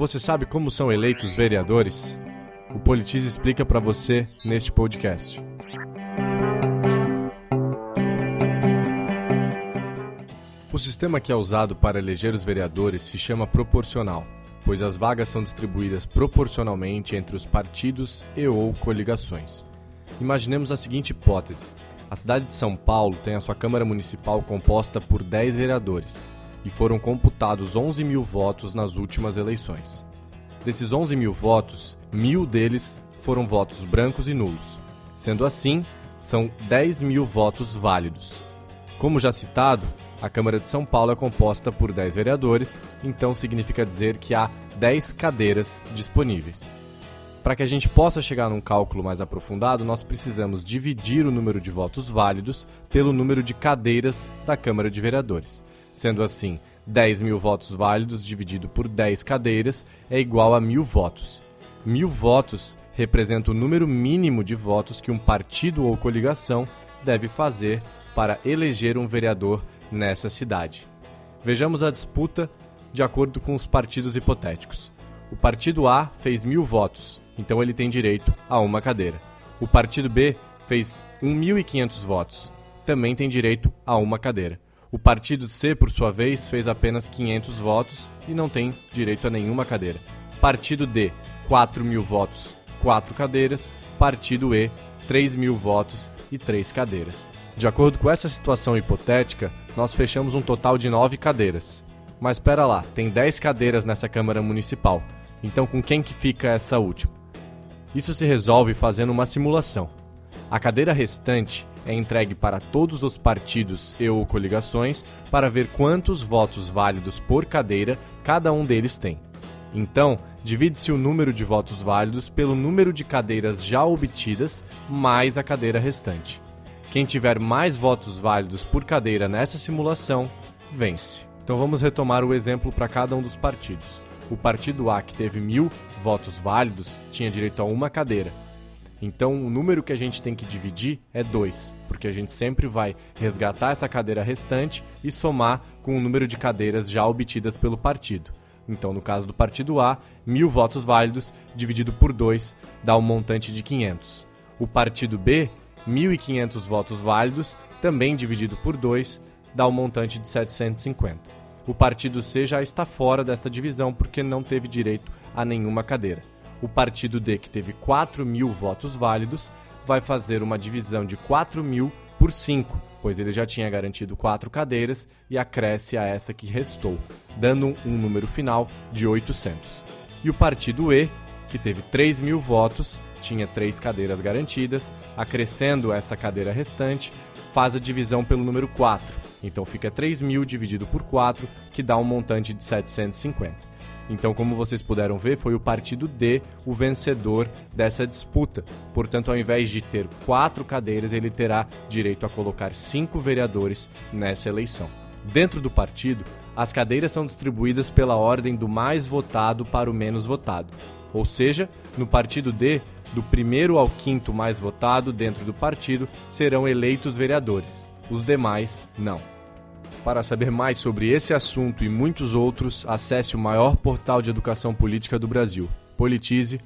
Você sabe como são eleitos vereadores? O Politiz explica para você neste podcast. O sistema que é usado para eleger os vereadores se chama proporcional, pois as vagas são distribuídas proporcionalmente entre os partidos e ou coligações. Imaginemos a seguinte hipótese: a cidade de São Paulo tem a sua Câmara Municipal composta por 10 vereadores e foram computados 11 mil votos nas últimas eleições. Desses 11 mil votos, mil deles foram votos brancos e nulos. Sendo assim, são 10 mil votos válidos. Como já citado, a Câmara de São Paulo é composta por 10 vereadores, então significa dizer que há 10 cadeiras disponíveis. Para que a gente possa chegar num cálculo mais aprofundado, nós precisamos dividir o número de votos válidos pelo número de cadeiras da Câmara de Vereadores. Sendo assim, 10 mil votos válidos dividido por 10 cadeiras é igual a mil votos. Mil votos representa o número mínimo de votos que um partido ou coligação deve fazer para eleger um vereador nessa cidade. Vejamos a disputa de acordo com os partidos hipotéticos. O partido A fez mil votos, então ele tem direito a uma cadeira. O partido B fez 1.500 votos, também tem direito a uma cadeira. O partido C, por sua vez, fez apenas 500 votos e não tem direito a nenhuma cadeira. Partido D, 4 mil votos, 4 cadeiras. Partido E, 3 mil votos e 3 cadeiras. De acordo com essa situação hipotética, nós fechamos um total de 9 cadeiras. Mas espera lá, tem 10 cadeiras nessa Câmara Municipal. Então com quem que fica essa última? Isso se resolve fazendo uma simulação. A cadeira restante é entregue para todos os partidos e ou coligações para ver quantos votos válidos por cadeira cada um deles tem. Então, divide-se o número de votos válidos pelo número de cadeiras já obtidas mais a cadeira restante. Quem tiver mais votos válidos por cadeira nessa simulação, vence. Então vamos retomar o exemplo para cada um dos partidos. O partido A, que teve mil votos válidos, tinha direito a uma cadeira. Então o número que a gente tem que dividir é 2, porque a gente sempre vai resgatar essa cadeira restante e somar com o número de cadeiras já obtidas pelo partido. Então, no caso do partido A, mil votos válidos dividido por 2 dá um montante de 500. O partido B, 1.500 votos válidos, também dividido por 2, dá um montante de 750. O partido C já está fora desta divisão porque não teve direito a nenhuma cadeira. O partido D, que teve 4 mil votos válidos, vai fazer uma divisão de 4 mil por 5, pois ele já tinha garantido 4 cadeiras e acresce a essa que restou, dando um número final de 800. E o partido E, que teve 3 mil votos, tinha 3 cadeiras garantidas, acrescendo essa cadeira restante, faz a divisão pelo número 4. Então fica 3 mil dividido por 4, que dá um montante de 750. Então, como vocês puderam ver, foi o partido D o vencedor dessa disputa. Portanto, ao invés de ter quatro cadeiras, ele terá direito a colocar cinco vereadores nessa eleição. Dentro do partido, as cadeiras são distribuídas pela ordem do mais votado para o menos votado. Ou seja, no partido D, do primeiro ao quinto mais votado dentro do partido serão eleitos vereadores. Os demais, não. Para saber mais sobre esse assunto e muitos outros, acesse o maior portal de educação política do Brasil, politize.com.br.